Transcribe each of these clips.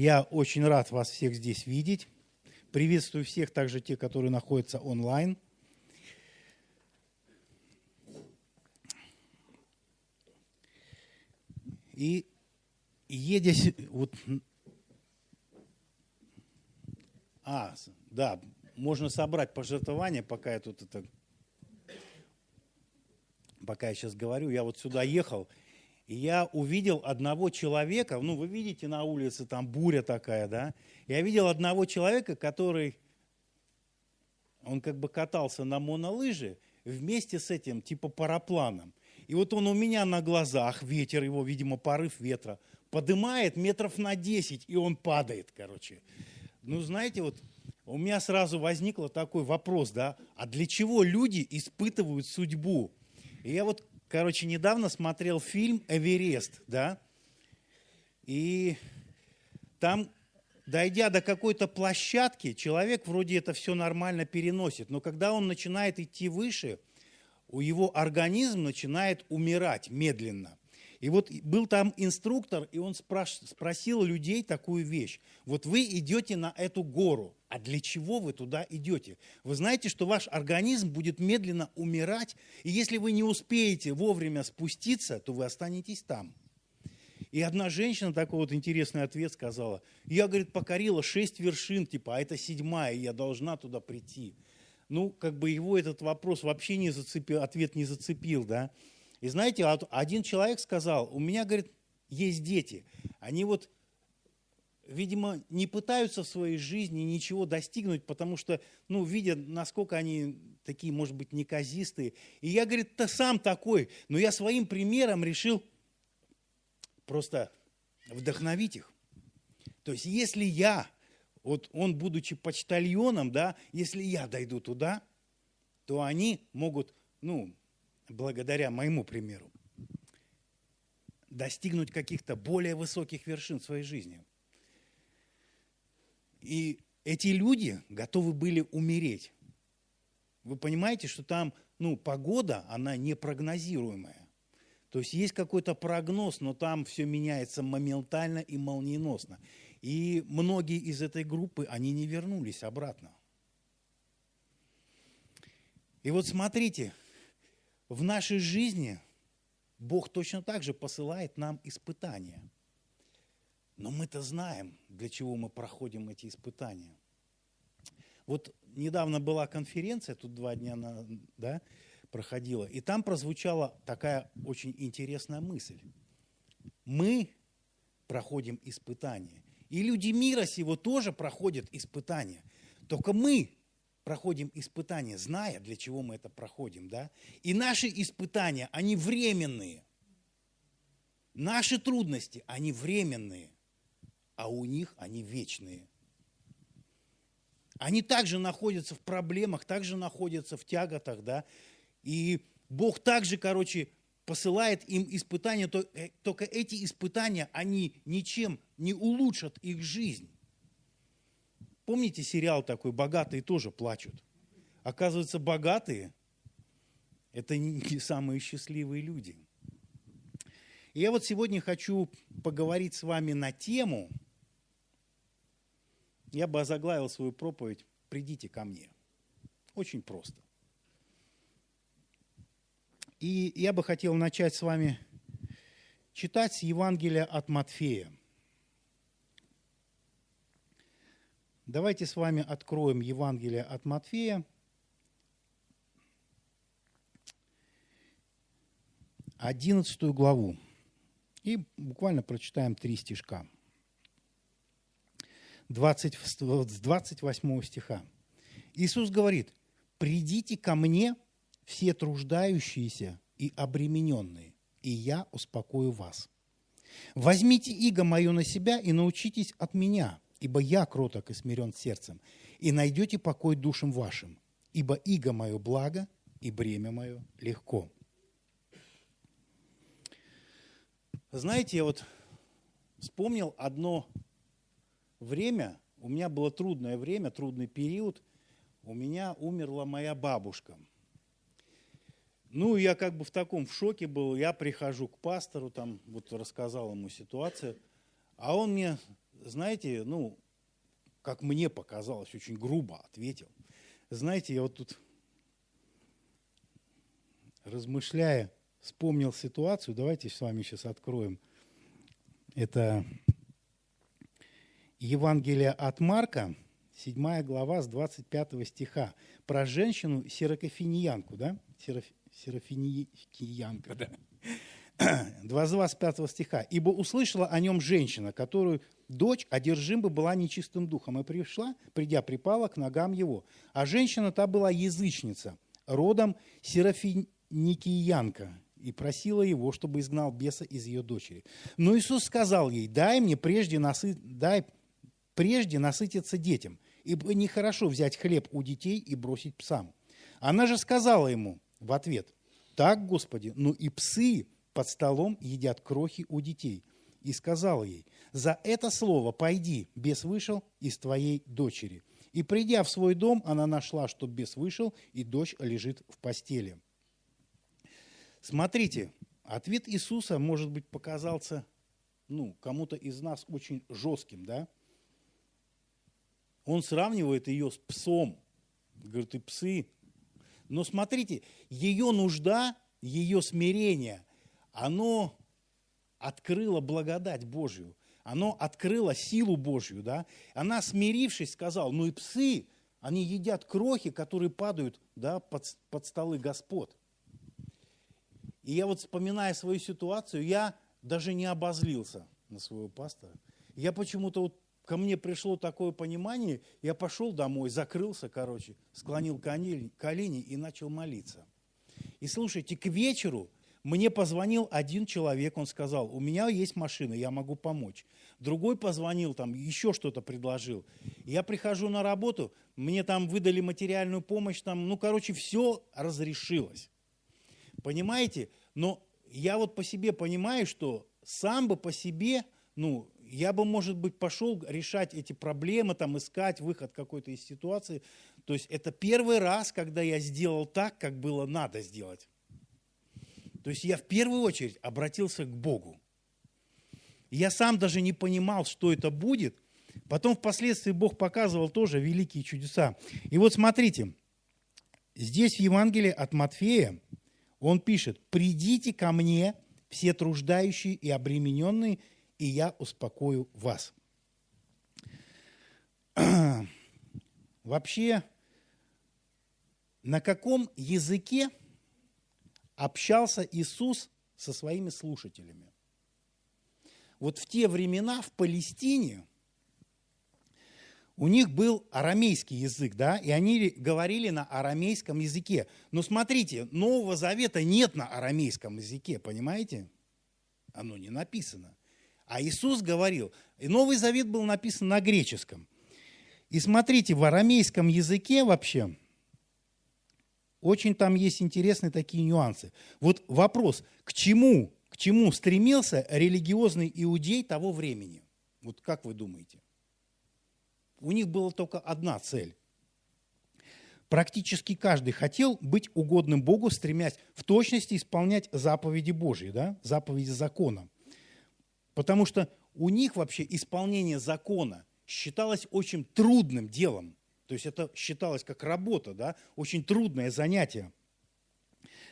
Я очень рад вас всех здесь видеть. Приветствую всех, также те, которые находятся онлайн. И едя вот а, да, можно собрать пожертвования, пока я тут это, пока я сейчас говорю, я вот сюда ехал, и я увидел одного человека, ну, вы видите на улице, там буря такая, да, я видел одного человека, который, он как бы катался на монолыже вместе с этим, типа парапланом. И вот он у меня на глазах, ветер его, видимо, порыв ветра, подымает метров на 10, и он падает, короче. Ну, знаете, вот у меня сразу возник такой вопрос, да, а для чего люди испытывают судьбу? И я вот, короче, недавно смотрел фильм «Эверест», да, и там, дойдя до какой-то площадки, человек вроде это все нормально переносит, но когда он начинает идти выше, у его организм начинает умирать медленно. И вот был там инструктор, и он спраш, спросил людей такую вещь. Вот вы идете на эту гору, а для чего вы туда идете? Вы знаете, что ваш организм будет медленно умирать, и если вы не успеете вовремя спуститься, то вы останетесь там. И одна женщина такой вот интересный ответ сказала. Я, говорит, покорила шесть вершин, типа, а это седьмая, и я должна туда прийти. Ну, как бы его этот вопрос вообще не зацепил, ответ не зацепил, да. И знаете, один человек сказал, у меня, говорит, есть дети. Они вот, видимо, не пытаются в своей жизни ничего достигнуть, потому что, ну, видят, насколько они такие, может быть, неказистые. И я, говорит, ты сам такой, но я своим примером решил просто вдохновить их. То есть, если я, вот он, будучи почтальоном, да, если я дойду туда, то они могут, ну, благодаря моему примеру, достигнуть каких-то более высоких вершин в своей жизни. И эти люди готовы были умереть. Вы понимаете, что там ну, погода, она непрогнозируемая. То есть есть какой-то прогноз, но там все меняется моментально и молниеносно. И многие из этой группы, они не вернулись обратно. И вот смотрите, в нашей жизни Бог точно так же посылает нам испытания. Но мы-то знаем, для чего мы проходим эти испытания. Вот недавно была конференция, тут два дня на, да, проходила, и там прозвучала такая очень интересная мысль. Мы проходим испытания. И люди мира сего тоже проходят испытания. Только мы проходим испытания, зная, для чего мы это проходим, да? И наши испытания, они временные. Наши трудности, они временные, а у них они вечные. Они также находятся в проблемах, также находятся в тяготах, да? И Бог также, короче, посылает им испытания, э, только эти испытания, они ничем не улучшат их жизнь. Помните сериал такой «Богатые тоже плачут»? Оказывается, богатые – это не самые счастливые люди. И я вот сегодня хочу поговорить с вами на тему, я бы озаглавил свою проповедь «Придите ко мне». Очень просто. И я бы хотел начать с вами читать с Евангелия от Матфея – Давайте с вами откроем Евангелие от Матфея. Одиннадцатую главу. И буквально прочитаем три стишка. 20, с 28 стиха. Иисус говорит, «Придите ко мне, все труждающиеся и обремененные, и я успокою вас. Возьмите иго мое на себя и научитесь от меня, ибо я кроток и смирен сердцем, и найдете покой душам вашим, ибо иго мое благо, и бремя мое легко. Знаете, я вот вспомнил одно время, у меня было трудное время, трудный период, у меня умерла моя бабушка. Ну, я как бы в таком в шоке был, я прихожу к пастору, там вот рассказал ему ситуацию, а он мне знаете, ну, как мне показалось, очень грубо ответил. Знаете, я вот тут, размышляя, вспомнил ситуацию. Давайте с вами сейчас откроем. Это Евангелие от Марка, 7 глава с 25 стиха, про женщину сирокофиниянку, да? Сераф, серафиниянка, да. 25 стиха. «Ибо услышала о нем женщина, которую дочь одержима была нечистым духом, и пришла, придя, припала к ногам его. А женщина та была язычница, родом серафиникиянка, и просила его, чтобы изгнал беса из ее дочери. Но Иисус сказал ей, дай мне прежде, насы... дай прежде насытиться детям, ибо нехорошо взять хлеб у детей и бросить псам. Она же сказала ему в ответ, так, Господи, ну и псы под столом едят крохи у детей. И сказала ей, за это слово пойди, бес вышел из твоей дочери. И придя в свой дом, она нашла, что бес вышел, и дочь лежит в постели. Смотрите, ответ Иисуса, может быть, показался ну, кому-то из нас очень жестким, да? Он сравнивает ее с псом. Говорит, и псы. Но смотрите, ее нужда, ее смирение, оно открыло благодать Божью, оно открыло силу Божью, да? Она, смирившись, сказала, ну и псы, они едят крохи, которые падают да, под, под столы господ. И я вот, вспоминая свою ситуацию, я даже не обозлился на своего пастора. Я почему-то вот ко мне пришло такое понимание, я пошел домой, закрылся, короче, склонил колени и начал молиться. И слушайте, к вечеру мне позвонил один человек, он сказал, у меня есть машина, я могу помочь. Другой позвонил, там еще что-то предложил. Я прихожу на работу, мне там выдали материальную помощь, там, ну, короче, все разрешилось. Понимаете? Но я вот по себе понимаю, что сам бы по себе, ну, я бы, может быть, пошел решать эти проблемы, там, искать выход какой-то из ситуации. То есть это первый раз, когда я сделал так, как было надо сделать. То есть я в первую очередь обратился к Богу. Я сам даже не понимал, что это будет. Потом впоследствии Бог показывал тоже великие чудеса. И вот смотрите, здесь в Евангелии от Матфея он пишет, «Придите ко мне, все труждающие и обремененные, и я успокою вас». Вообще, на каком языке общался Иисус со своими слушателями. Вот в те времена в Палестине у них был арамейский язык, да, и они говорили на арамейском языке. Но смотрите, Нового Завета нет на арамейском языке, понимаете? Оно не написано. А Иисус говорил, и Новый Завет был написан на греческом. И смотрите, в арамейском языке вообще – очень там есть интересные такие нюансы. Вот вопрос, к чему, к чему стремился религиозный иудей того времени? Вот как вы думаете? У них была только одна цель. Практически каждый хотел быть угодным Богу, стремясь в точности исполнять заповеди Божьи, да? заповеди закона. Потому что у них вообще исполнение закона считалось очень трудным делом. То есть это считалось как работа, да, очень трудное занятие.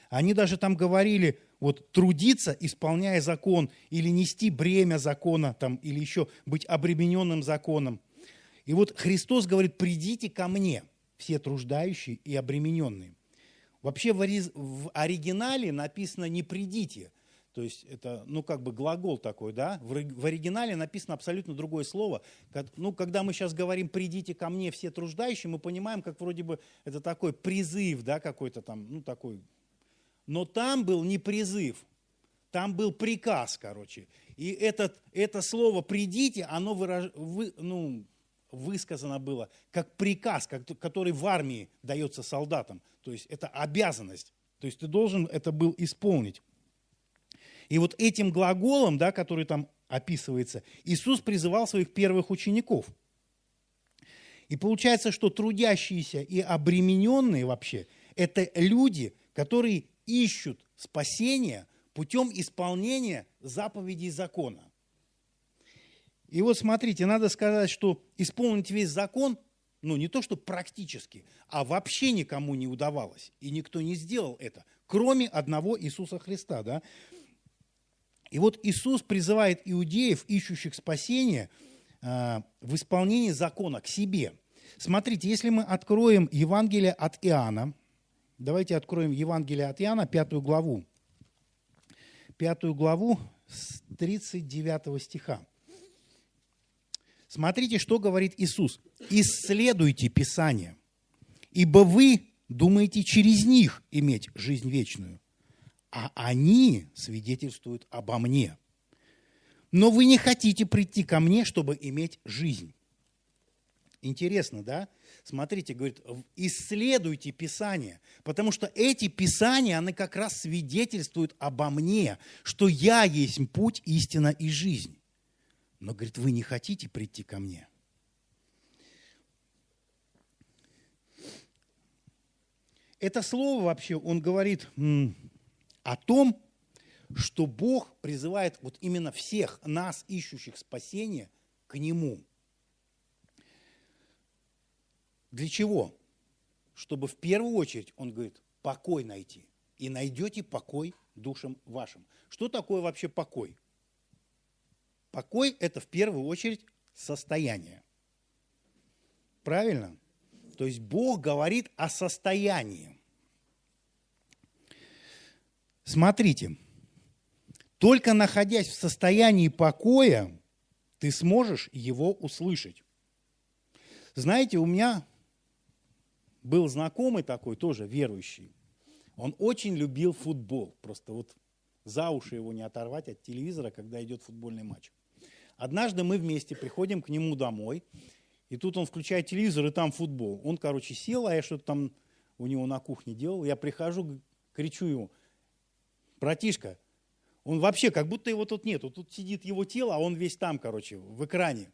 Они даже там говорили, вот трудиться, исполняя закон, или нести бремя закона, там, или еще быть обремененным законом. И вот Христос говорит, придите ко мне, все труждающие и обремененные. Вообще в оригинале написано не придите, то есть это, ну, как бы глагол такой, да? В, оригинале написано абсолютно другое слово. Ну, когда мы сейчас говорим «придите ко мне все труждающие», мы понимаем, как вроде бы это такой призыв, да, какой-то там, ну, такой. Но там был не призыв, там был приказ, короче. И этот, это слово «придите», оно выраж, вы, ну, высказано было как приказ, как, который в армии дается солдатам. То есть это обязанность. То есть ты должен это был исполнить. И вот этим глаголом, да, который там описывается, Иисус призывал своих первых учеников. И получается, что трудящиеся и обремененные вообще – это люди, которые ищут спасения путем исполнения заповедей закона. И вот смотрите, надо сказать, что исполнить весь закон, ну не то что практически, а вообще никому не удавалось. И никто не сделал это, кроме одного Иисуса Христа. Да? И вот Иисус призывает иудеев, ищущих спасения, а, в исполнении закона к себе. Смотрите, если мы откроем Евангелие от Иоанна, давайте откроем Евангелие от Иоанна, пятую главу. Пятую главу с 39 стиха. Смотрите, что говорит Иисус. «Исследуйте Писание, ибо вы думаете через них иметь жизнь вечную, а они свидетельствуют обо мне. Но вы не хотите прийти ко мне, чтобы иметь жизнь». Интересно, да? Смотрите, говорит, исследуйте Писание, потому что эти Писания, они как раз свидетельствуют обо мне, что я есть путь, истина и жизнь. Но, говорит, вы не хотите прийти ко мне. Это слово вообще, он говорит о том, что Бог призывает вот именно всех нас, ищущих спасения, к Нему. Для чего? Чтобы в первую очередь, он говорит, покой найти. И найдете покой душам вашим. Что такое вообще покой? Покой – это в первую очередь состояние. Правильно? То есть Бог говорит о состоянии. Смотрите, только находясь в состоянии покоя, ты сможешь его услышать. Знаете, у меня был знакомый такой, тоже верующий. Он очень любил футбол. Просто вот за уши его не оторвать от телевизора, когда идет футбольный матч. Однажды мы вместе приходим к нему домой, и тут он включает телевизор, и там футбол. Он, короче, сел, а я что-то там у него на кухне делал. Я прихожу, кричу ему, братишка, он вообще, как будто его тут нету. Тут сидит его тело, а он весь там, короче, в экране.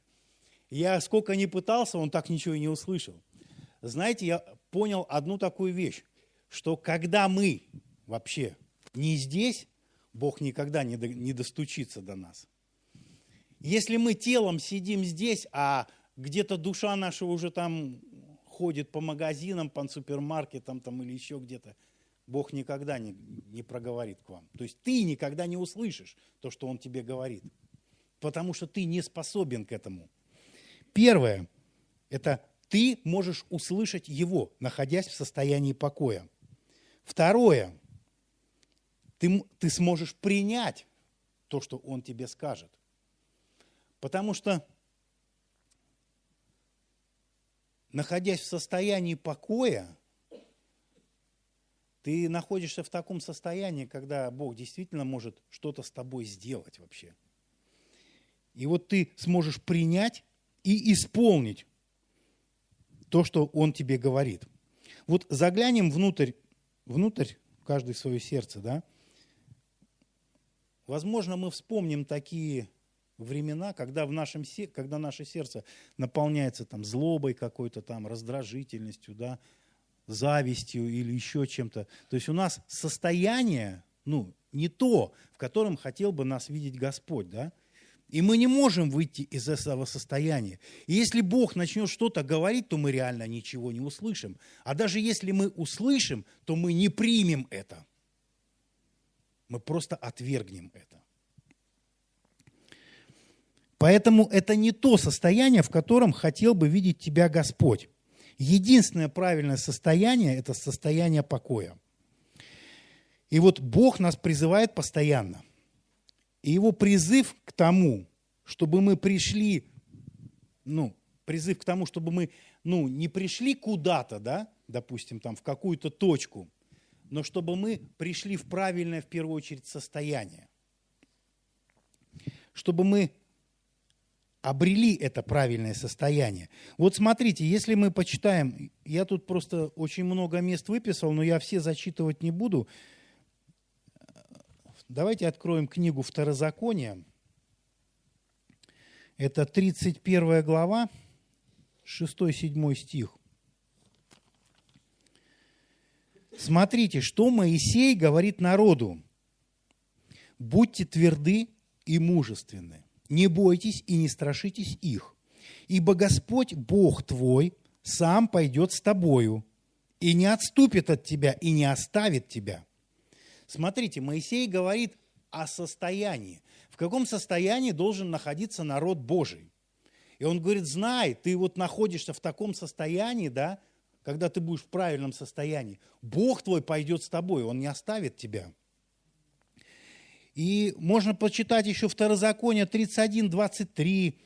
Я сколько ни пытался, он так ничего и не услышал. Знаете, я понял одну такую вещь, что когда мы вообще не здесь, Бог никогда не, до, не достучится до нас. Если мы телом сидим здесь, а где-то душа наша уже там ходит по магазинам, по супермаркетам там, или еще где-то, Бог никогда не, не проговорит к вам. То есть ты никогда не услышишь то, что Он тебе говорит, потому что ты не способен к этому. Первое – это ты можешь услышать Его, находясь в состоянии покоя. Второе – ты, ты сможешь принять то, что Он тебе скажет. Потому что, находясь в состоянии покоя, ты находишься в таком состоянии, когда Бог действительно может что-то с тобой сделать вообще. И вот ты сможешь принять и исполнить то, что Он тебе говорит. Вот заглянем внутрь, внутрь каждое свое сердце, да? Возможно, мы вспомним такие времена, когда, в нашем, когда наше сердце наполняется там, злобой какой-то, там, раздражительностью, да, завистью или еще чем-то. То есть у нас состояние ну, не то, в котором хотел бы нас видеть Господь. Да? И мы не можем выйти из этого состояния. И если Бог начнет что-то говорить, то мы реально ничего не услышим. А даже если мы услышим, то мы не примем это. Мы просто отвергнем это. Поэтому это не то состояние, в котором хотел бы видеть тебя Господь. Единственное правильное состояние – это состояние покоя. И вот Бог нас призывает постоянно. И его призыв к тому, чтобы мы пришли, ну, призыв к тому, чтобы мы, ну, не пришли куда-то, да, допустим, там, в какую-то точку, но чтобы мы пришли в правильное, в первую очередь, состояние. Чтобы мы обрели это правильное состояние. Вот смотрите, если мы почитаем, я тут просто очень много мест выписал, но я все зачитывать не буду. Давайте откроем книгу Второзакония. Это 31 глава, 6-7 стих. Смотрите, что Моисей говорит народу. «Будьте тверды и мужественны, не бойтесь и не страшитесь их, ибо Господь, Бог твой, сам пойдет с тобою, и не отступит от тебя, и не оставит тебя». Смотрите, Моисей говорит о состоянии. В каком состоянии должен находиться народ Божий? И он говорит, знай, ты вот находишься в таком состоянии, да, когда ты будешь в правильном состоянии, Бог твой пойдет с тобой, Он не оставит тебя. И можно почитать еще Второзаконие 31, 23,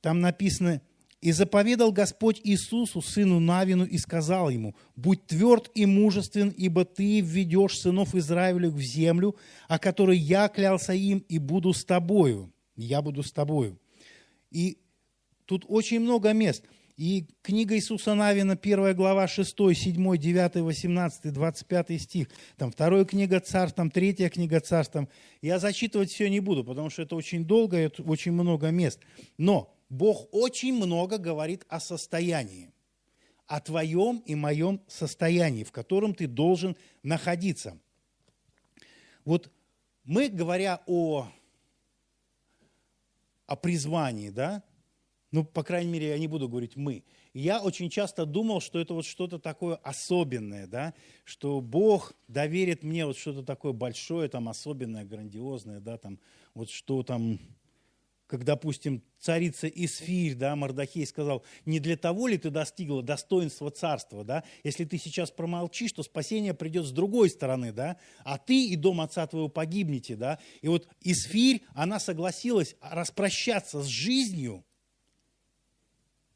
там написано, «И заповедал Господь Иисусу, сыну Навину, и сказал ему, «Будь тверд и мужествен, ибо ты введешь сынов Израилю в землю, о которой я клялся им, и буду с тобою». Я буду с тобою. И тут очень много мест – и книга Иисуса Навина, 1 глава, 6, 7, 9, 18, 25 стих. Там вторая книга Царств, там третья книга Царств. Там. Я зачитывать все не буду, потому что это очень долго, и очень много мест. Но Бог очень много говорит о состоянии, о твоем и моем состоянии, в котором ты должен находиться. Вот мы, говоря о, о призвании, да, ну, по крайней мере, я не буду говорить «мы». Я очень часто думал, что это вот что-то такое особенное, да, что Бог доверит мне вот что-то такое большое, там, особенное, грандиозное, да, там, вот что там, как, допустим, царица Исфирь, да, Мардахей сказал, не для того ли ты достигла достоинства царства, да, если ты сейчас промолчишь, то спасение придет с другой стороны, да, а ты и дом отца твоего погибнете, да, и вот Исфирь, она согласилась распрощаться с жизнью,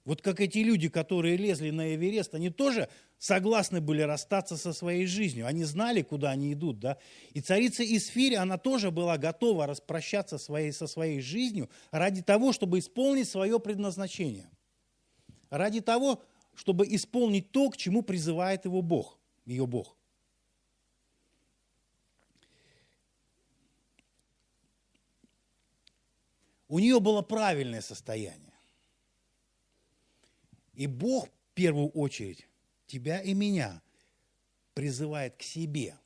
вот как эти люди, которые лезли на Эверест, они тоже согласны были расстаться со своей жизнью. Они знали, куда они идут. Да? И царица Исфирь, она тоже была готова распрощаться своей, со своей жизнью ради того, чтобы исполнить свое предназначение. Ради того, чтобы исполнить то, к чему призывает его Бог, ее Бог. У нее было правильное состояние. И Бог в первую очередь тебя и меня призывает к себе.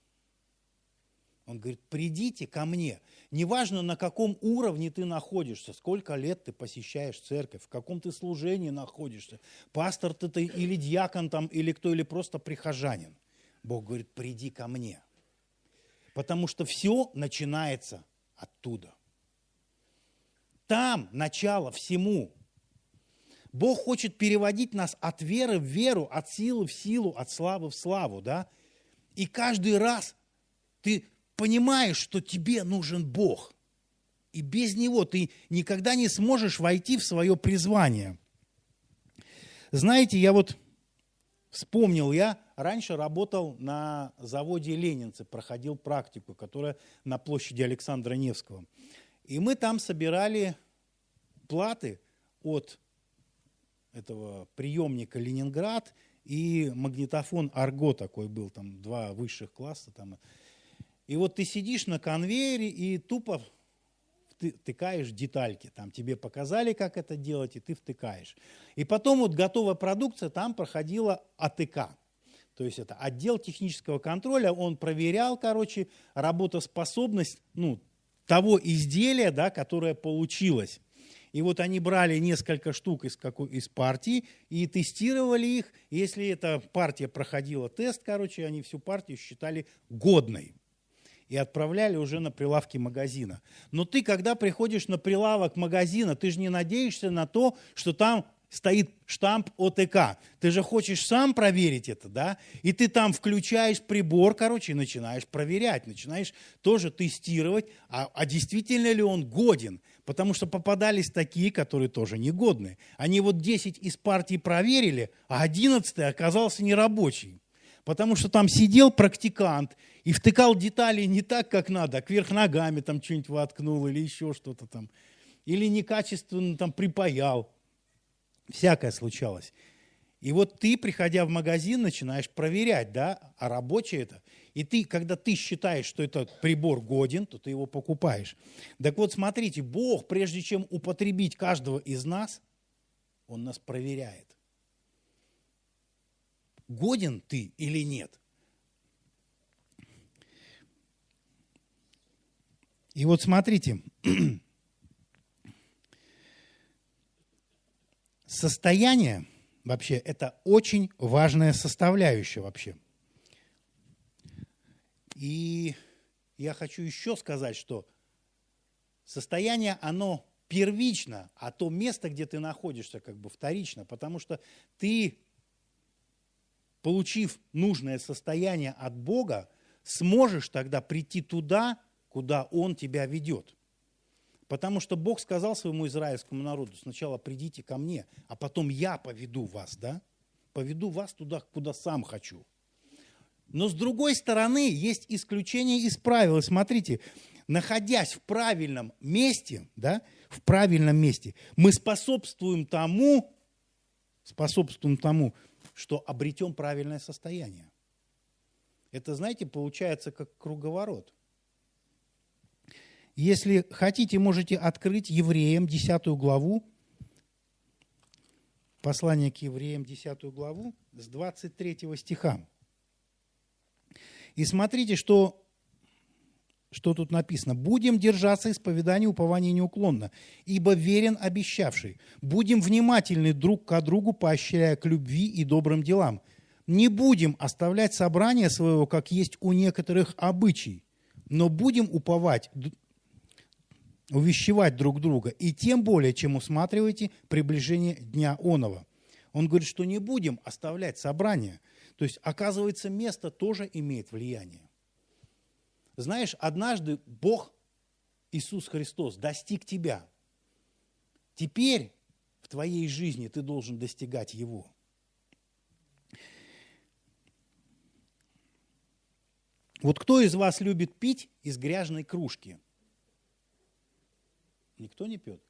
Он говорит, придите ко мне. Неважно, на каком уровне ты находишься, сколько лет ты посещаешь церковь, в каком ты служении находишься, пастор ты или дьякон там, или кто, или просто прихожанин. Бог говорит, приди ко мне. Потому что все начинается оттуда. Там начало всему. Бог хочет переводить нас от веры в веру, от силы в силу, от славы в славу, да? И каждый раз ты понимаешь, что тебе нужен Бог. И без Него ты никогда не сможешь войти в свое призвание. Знаете, я вот вспомнил, я раньше работал на заводе Ленинцы, проходил практику, которая на площади Александра Невского. И мы там собирали платы от этого приемника Ленинград и магнитофон Арго такой был, там два высших класса. Там. И вот ты сидишь на конвейере и тупо втыкаешь детальки. Там тебе показали, как это делать, и ты втыкаешь. И потом вот готовая продукция там проходила АТК. То есть это отдел технического контроля, он проверял, короче, работоспособность ну, того изделия, да, которое получилось. И вот они брали несколько штук из, какой, из партии и тестировали их. Если эта партия проходила тест, короче, они всю партию считали годной и отправляли уже на прилавки магазина. Но ты, когда приходишь на прилавок магазина, ты же не надеешься на то, что там стоит штамп ОТК. Ты же хочешь сам проверить это, да? И ты там включаешь прибор, короче, и начинаешь проверять, начинаешь тоже тестировать, а, а действительно ли он годен. Потому что попадались такие, которые тоже негодные. Они вот 10 из партии проверили, а 11 оказался нерабочий. Потому что там сидел практикант и втыкал детали не так, как надо, а кверх ногами там что-нибудь воткнул или еще что-то там. Или некачественно там припаял. Всякое случалось. И вот ты, приходя в магазин, начинаешь проверять, да, а рабочее это. И ты, когда ты считаешь, что этот прибор годен, то ты его покупаешь. Так вот, смотрите, Бог, прежде чем употребить каждого из нас, Он нас проверяет. Годен ты или нет? И вот смотрите, Состояние вообще это очень важная составляющая вообще. И я хочу еще сказать, что состояние, оно первично, а то место, где ты находишься, как бы вторично, потому что ты, получив нужное состояние от Бога, сможешь тогда прийти туда, куда Он тебя ведет. Потому что Бог сказал своему израильскому народу, сначала придите ко мне, а потом я поведу вас, да? Поведу вас туда, куда сам хочу. Но с другой стороны, есть исключение из правил. И смотрите, находясь в правильном месте, да, в правильном месте, мы способствуем тому, способствуем тому, что обретем правильное состояние. Это, знаете, получается как круговорот. Если хотите, можете открыть Евреям 10 главу, послание к Евреям 10 главу с 23 стиха. И смотрите, что, что тут написано. «Будем держаться исповедания упования неуклонно, ибо верен обещавший. Будем внимательны друг к другу, поощряя к любви и добрым делам. Не будем оставлять собрание своего, как есть у некоторых обычай, но будем уповать увещевать друг друга, и тем более, чем усматриваете приближение Дня Онова. Он говорит, что не будем оставлять собрание. То есть, оказывается, место тоже имеет влияние. Знаешь, однажды Бог, Иисус Христос, достиг тебя. Теперь в твоей жизни ты должен достигать Его. Вот кто из вас любит пить из грязной кружки – Никто не пьет.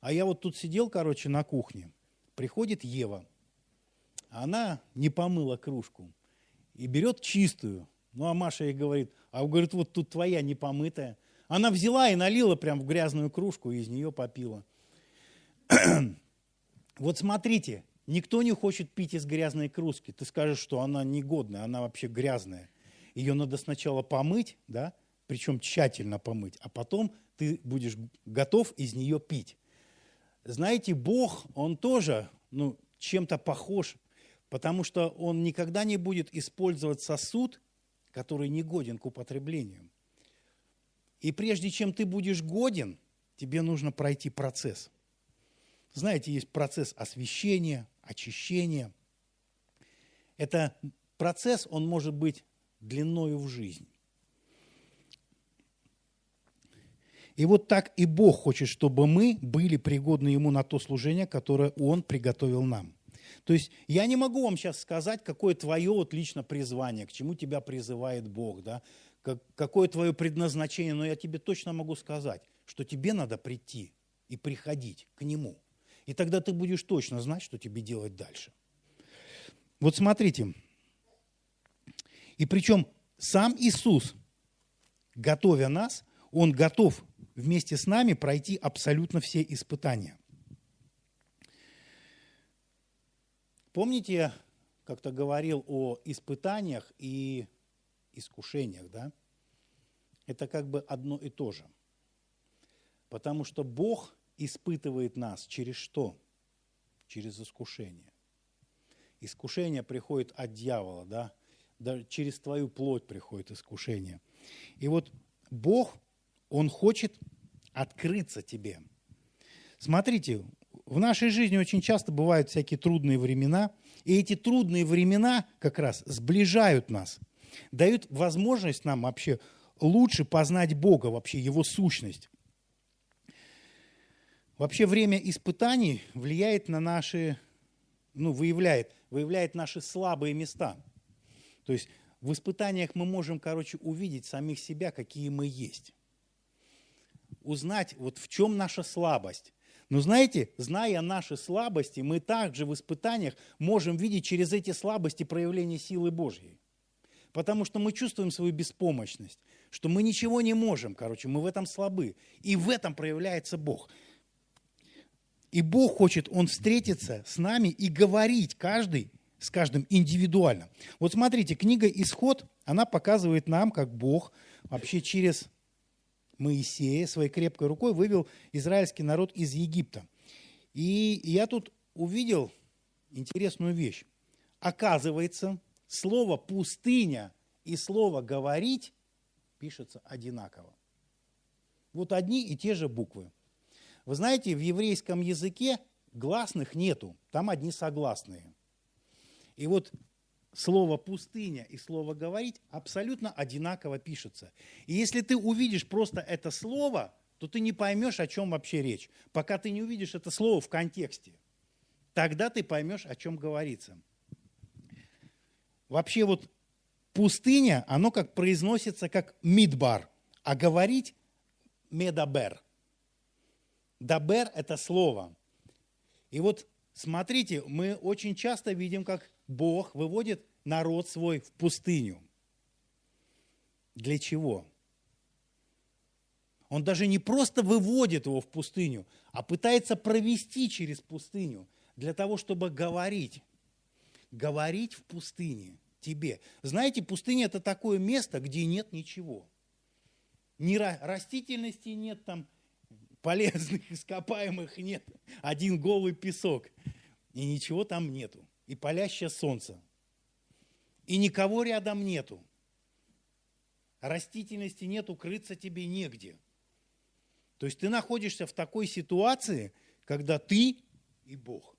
А я вот тут сидел, короче, на кухне. Приходит Ева. Она не помыла кружку. И берет чистую. Ну, а Маша ей говорит, а говорит, вот тут твоя непомытая. Она взяла и налила прям в грязную кружку и из нее попила. вот смотрите, никто не хочет пить из грязной кружки. Ты скажешь, что она негодная, она вообще грязная. Ее надо сначала помыть, да, причем тщательно помыть, а потом ты будешь готов из нее пить. Знаете, Бог, Он тоже ну, чем-то похож, потому что Он никогда не будет использовать сосуд, который не годен к употреблению. И прежде чем ты будешь годен, тебе нужно пройти процесс. Знаете, есть процесс освящения, очищения. Это процесс, он может быть длиною в жизнь. И вот так и Бог хочет, чтобы мы были пригодны Ему на то служение, которое Он приготовил нам. То есть я не могу вам сейчас сказать, какое твое вот лично призвание, к чему тебя призывает Бог, да, какое твое предназначение, но я тебе точно могу сказать, что тебе надо прийти и приходить к Нему. И тогда ты будешь точно знать, что тебе делать дальше. Вот смотрите, и причем сам Иисус, готовя нас, Он готов вместе с нами пройти абсолютно все испытания. Помните, как-то говорил о испытаниях и искушениях, да? Это как бы одно и то же. Потому что Бог испытывает нас через что? Через искушение. Искушение приходит от дьявола, да? да через твою плоть приходит искушение. И вот Бог он хочет открыться тебе. Смотрите, в нашей жизни очень часто бывают всякие трудные времена, и эти трудные времена как раз сближают нас, дают возможность нам вообще лучше познать Бога, вообще Его сущность. Вообще время испытаний влияет на наши, ну, выявляет, выявляет наши слабые места. То есть в испытаниях мы можем, короче, увидеть самих себя, какие мы есть узнать, вот в чем наша слабость. Но знаете, зная наши слабости, мы также в испытаниях можем видеть через эти слабости проявление силы Божьей. Потому что мы чувствуем свою беспомощность, что мы ничего не можем, короче, мы в этом слабы. И в этом проявляется Бог. И Бог хочет, Он встретиться с нами и говорить каждый с каждым индивидуально. Вот смотрите, книга «Исход», она показывает нам, как Бог вообще через Моисея своей крепкой рукой вывел израильский народ из Египта. И я тут увидел интересную вещь. Оказывается, слово «пустыня» и слово «говорить» пишется одинаково. Вот одни и те же буквы. Вы знаете, в еврейском языке гласных нету, там одни согласные. И вот слово «пустыня» и слово «говорить» абсолютно одинаково пишется. И если ты увидишь просто это слово, то ты не поймешь, о чем вообще речь, пока ты не увидишь это слово в контексте. Тогда ты поймешь, о чем говорится. Вообще вот пустыня, оно как произносится как мидбар, а говорить медабер. Дабер – это слово. И вот смотрите, мы очень часто видим, как Бог выводит народ свой в пустыню. Для чего? Он даже не просто выводит его в пустыню, а пытается провести через пустыню для того, чтобы говорить. Говорить в пустыне тебе. Знаете, пустыня – это такое место, где нет ничего. Ни растительности нет там, полезных ископаемых нет. Один голый песок. И ничего там нету. И палящее солнце. И никого рядом нету. Растительности нет, укрыться тебе негде. То есть ты находишься в такой ситуации, когда ты и Бог.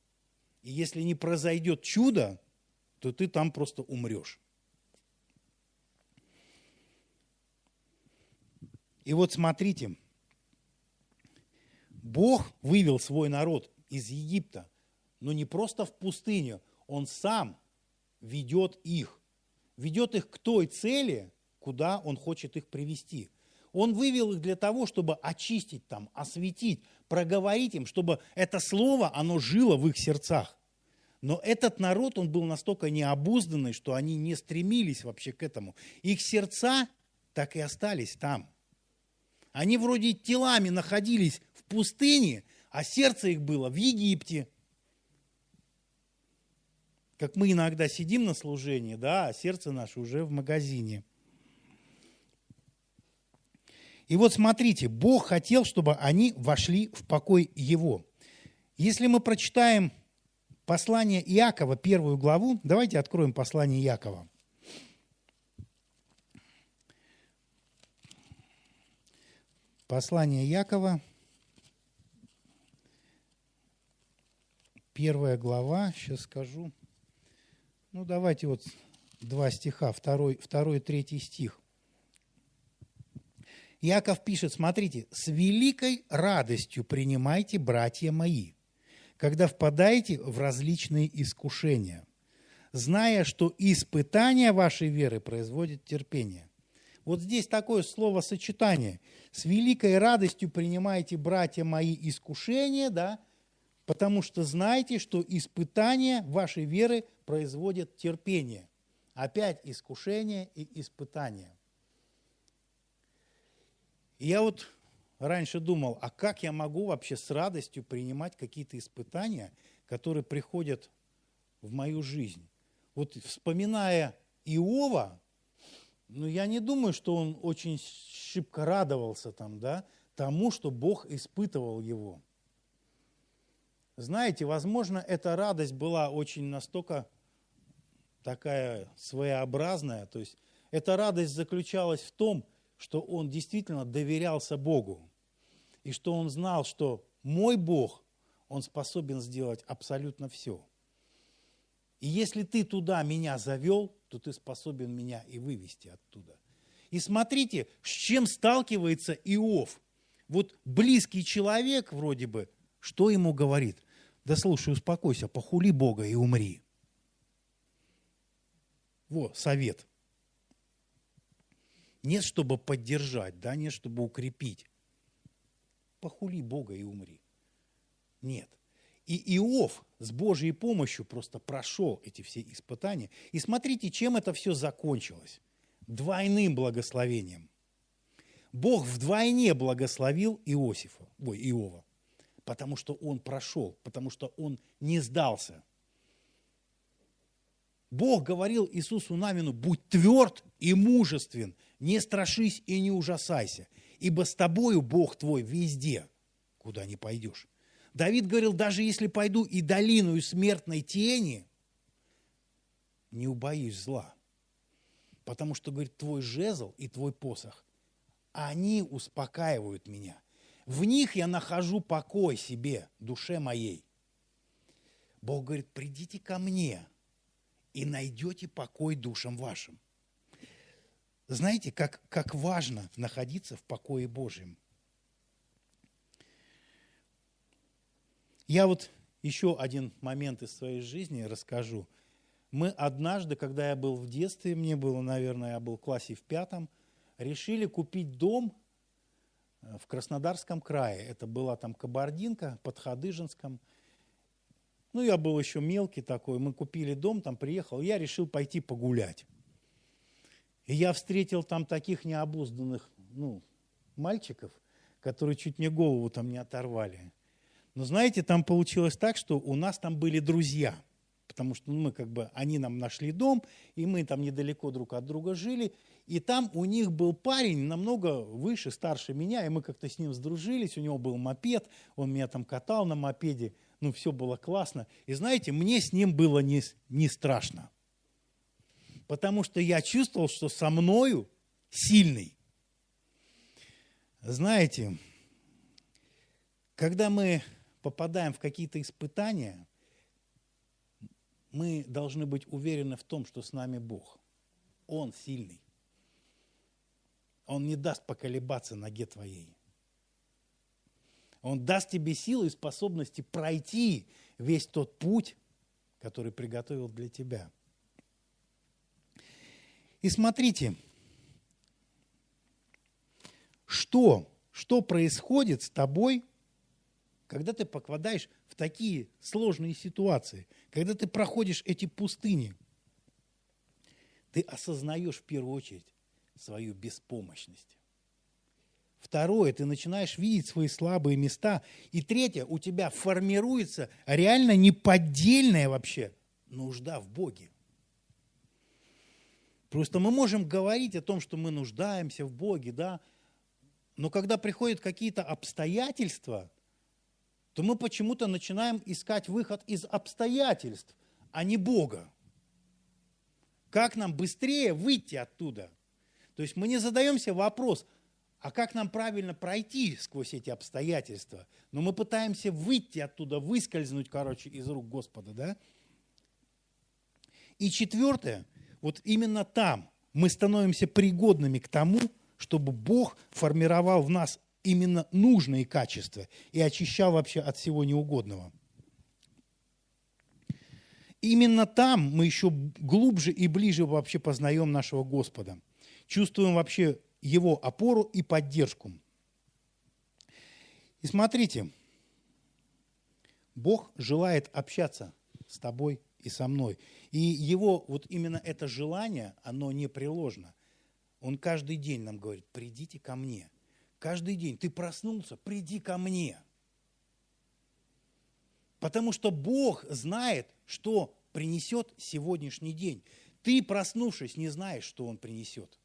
И если не произойдет чудо, то ты там просто умрешь. И вот смотрите, Бог вывел свой народ из Египта, но не просто в пустыню, Он сам ведет их. Ведет их к той цели, куда Он хочет их привести – он вывел их для того, чтобы очистить там, осветить, проговорить им, чтобы это слово, оно жило в их сердцах. Но этот народ, он был настолько необузданный, что они не стремились вообще к этому. Их сердца так и остались там. Они вроде телами находились в пустыне, а сердце их было в Египте. Как мы иногда сидим на служении, да, а сердце наше уже в магазине – и вот смотрите, Бог хотел, чтобы они вошли в покой Его. Если мы прочитаем послание Иакова, первую главу, давайте откроем послание Иакова. Послание Якова, первая глава, сейчас скажу. Ну, давайте вот два стиха, второй, второй третий стих. Яков пишет, смотрите, «С великой радостью принимайте, братья мои, когда впадаете в различные искушения, зная, что испытание вашей веры производит терпение». Вот здесь такое словосочетание. «С великой радостью принимайте, братья мои, искушения», да, потому что знаете, что испытание вашей веры производит терпение. Опять искушение и испытание. Я вот раньше думал, а как я могу вообще с радостью принимать какие-то испытания, которые приходят в мою жизнь? Вот вспоминая Иова, ну я не думаю, что он очень шибко радовался там, да, тому, что Бог испытывал его. Знаете, возможно, эта радость была очень настолько такая своеобразная, то есть эта радость заключалась в том, что он действительно доверялся Богу, и что он знал, что мой Бог, он способен сделать абсолютно все. И если ты туда меня завел, то ты способен меня и вывести оттуда. И смотрите, с чем сталкивается Иов. Вот близкий человек вроде бы, что ему говорит? Да слушай, успокойся, похули Бога и умри. Вот совет. Нет, чтобы поддержать, да, нет, чтобы укрепить. Похули Бога и умри. Нет. И Иов с Божьей помощью просто прошел эти все испытания. И смотрите, чем это все закончилось. Двойным благословением. Бог вдвойне благословил Иосифа, ой, Иова, потому что он прошел, потому что он не сдался. Бог говорил Иисусу Навину, будь тверд и мужествен, не страшись и не ужасайся, ибо с тобою Бог твой везде, куда не пойдешь. Давид говорил, даже если пойду и долину смертной тени, не убоюсь зла. Потому что, говорит, твой жезл и твой посох, они успокаивают меня. В них я нахожу покой себе, душе моей. Бог говорит, придите ко мне и найдете покой душам вашим. Знаете, как, как важно находиться в покое Божьем. Я вот еще один момент из своей жизни расскажу. Мы однажды, когда я был в детстве, мне было, наверное, я был в классе в пятом, решили купить дом э, в Краснодарском крае. Это была там Кабардинка под Хадыжинском. Ну, я был еще мелкий такой. Мы купили дом, там приехал. Я решил пойти погулять. И я встретил там таких необузданных ну, мальчиков, которые чуть мне голову там не оторвали. Но знаете, там получилось так, что у нас там были друзья, потому что ну, мы как бы, они нам нашли дом, и мы там недалеко друг от друга жили, и там у них был парень намного выше, старше меня, и мы как-то с ним сдружились, у него был мопед, он меня там катал на мопеде, ну все было классно. И знаете, мне с ним было не, не страшно, потому что я чувствовал, что со мною сильный. Знаете, когда мы попадаем в какие-то испытания, мы должны быть уверены в том, что с нами Бог. Он сильный. Он не даст поколебаться ноге твоей. Он даст тебе силы и способности пройти весь тот путь, который приготовил для тебя. И смотрите, что, что происходит с тобой – когда ты попадаешь в такие сложные ситуации, когда ты проходишь эти пустыни, ты осознаешь в первую очередь свою беспомощность. Второе, ты начинаешь видеть свои слабые места. И третье, у тебя формируется реально неподдельная вообще нужда в Боге. Просто мы можем говорить о том, что мы нуждаемся в Боге, да, но когда приходят какие-то обстоятельства – то мы почему-то начинаем искать выход из обстоятельств, а не Бога. Как нам быстрее выйти оттуда? То есть мы не задаемся вопрос, а как нам правильно пройти сквозь эти обстоятельства? Но мы пытаемся выйти оттуда, выскользнуть, короче, из рук Господа, да? И четвертое, вот именно там мы становимся пригодными к тому, чтобы Бог формировал в нас именно нужные качества и очищал вообще от всего неугодного. Именно там мы еще глубже и ближе вообще познаем нашего Господа. Чувствуем вообще Его опору и поддержку. И смотрите, Бог желает общаться с тобой и со мной. И Его вот именно это желание, оно непреложно. Он каждый день нам говорит, придите ко мне – Каждый день ты проснулся, приди ко мне. Потому что Бог знает, что принесет сегодняшний день. Ты, проснувшись, не знаешь, что Он принесет.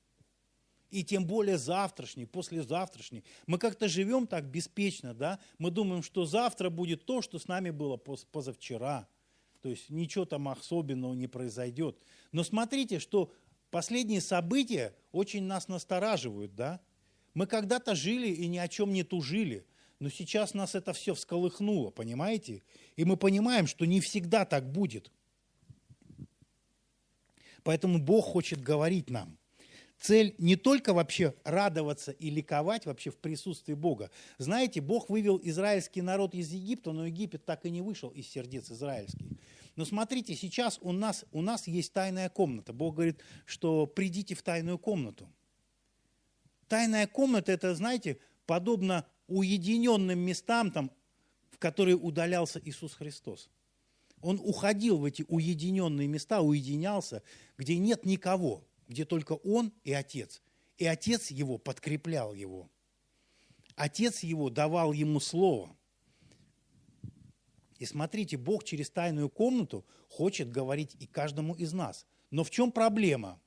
И тем более завтрашний, послезавтрашний. Мы как-то живем так беспечно, да? Мы думаем, что завтра будет то, что с нами было позавчера. То есть ничего там особенного не произойдет. Но смотрите, что последние события очень нас настораживают, да? Мы когда-то жили и ни о чем не тужили, но сейчас нас это все всколыхнуло, понимаете? И мы понимаем, что не всегда так будет. Поэтому Бог хочет говорить нам. Цель не только вообще радоваться и ликовать вообще в присутствии Бога. Знаете, Бог вывел израильский народ из Египта, но Египет так и не вышел из сердец израильских. Но смотрите, сейчас у нас, у нас есть тайная комната. Бог говорит, что придите в тайную комнату – Тайная комната, это, знаете, подобно уединенным местам, там, в которые удалялся Иисус Христос. Он уходил в эти уединенные места, уединялся, где нет никого, где только Он и Отец. И Отец его подкреплял его. Отец его давал ему слово. И смотрите, Бог через тайную комнату хочет говорить и каждому из нас. Но в чем проблема?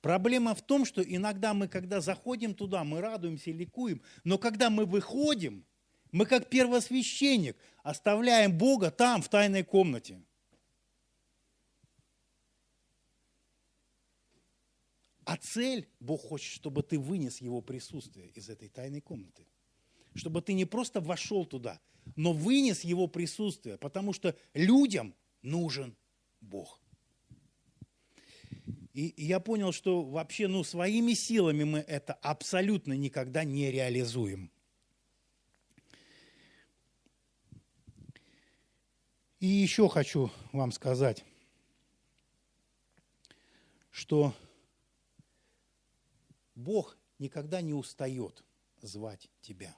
Проблема в том, что иногда мы, когда заходим туда, мы радуемся, ликуем, но когда мы выходим, Мы как первосвященник оставляем Бога там, в тайной комнате. А цель, Бог хочет, чтобы ты вынес Его присутствие из этой тайной комнаты. Чтобы ты не просто вошел туда, но вынес Его присутствие, потому что людям нужен Бог. И, я понял, что вообще ну, своими силами мы это абсолютно никогда не реализуем. И еще хочу вам сказать, что Бог никогда не устает звать тебя.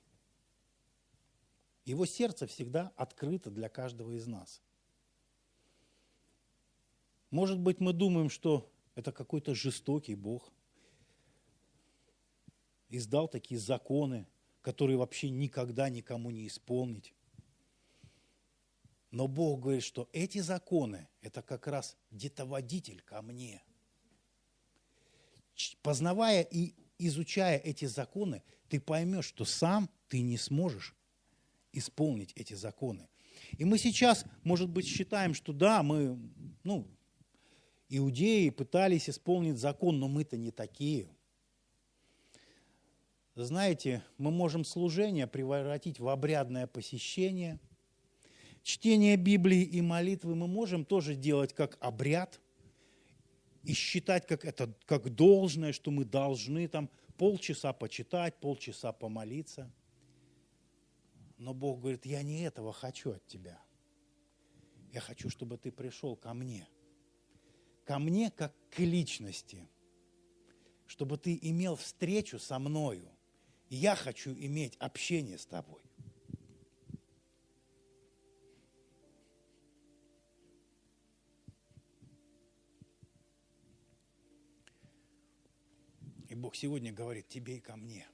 Его сердце всегда открыто для каждого из нас. Может быть, мы думаем, что это какой-то жестокий Бог. Издал такие законы, которые вообще никогда никому не исполнить. Но Бог говорит, что эти законы – это как раз детоводитель ко мне. Познавая и изучая эти законы, ты поймешь, что сам ты не сможешь исполнить эти законы. И мы сейчас, может быть, считаем, что да, мы, ну, Иудеи пытались исполнить закон, но мы-то не такие. Знаете, мы можем служение превратить в обрядное посещение. Чтение Библии и молитвы мы можем тоже делать как обряд и считать как это как должное, что мы должны там полчаса почитать, полчаса помолиться. Но Бог говорит, я не этого хочу от тебя. Я хочу, чтобы ты пришел ко мне – ко мне как к личности, чтобы ты имел встречу со мною. Я хочу иметь общение с тобой. Бог сегодня говорит тебе и ко мне,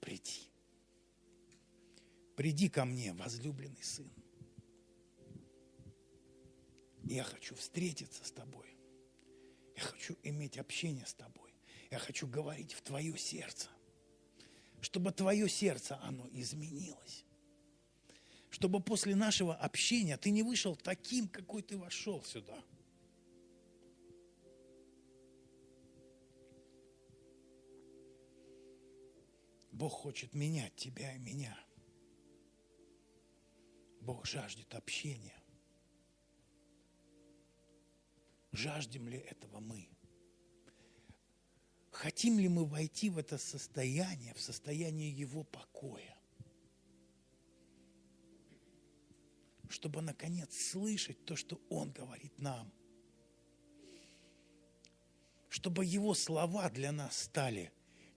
приди. Приди ко мне, возлюбленный сын. Я хочу встретиться с тобой. Я хочу иметь общение с тобой. Я хочу говорить в твое сердце. Чтобы твое сердце, оно изменилось. Чтобы после нашего общения ты не вышел таким, какой ты вошел сюда. Бог хочет менять тебя и меня. Бог жаждет общения. Жаждем ли этого мы? Хотим ли мы войти в это состояние, в состояние Его покоя? Чтобы, наконец, слышать то, что Он говорит нам. Чтобы Его слова для нас стали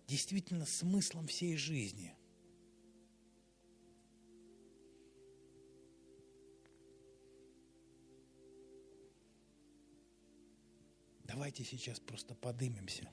действительно смыслом всей жизни – Давайте сейчас просто подымемся.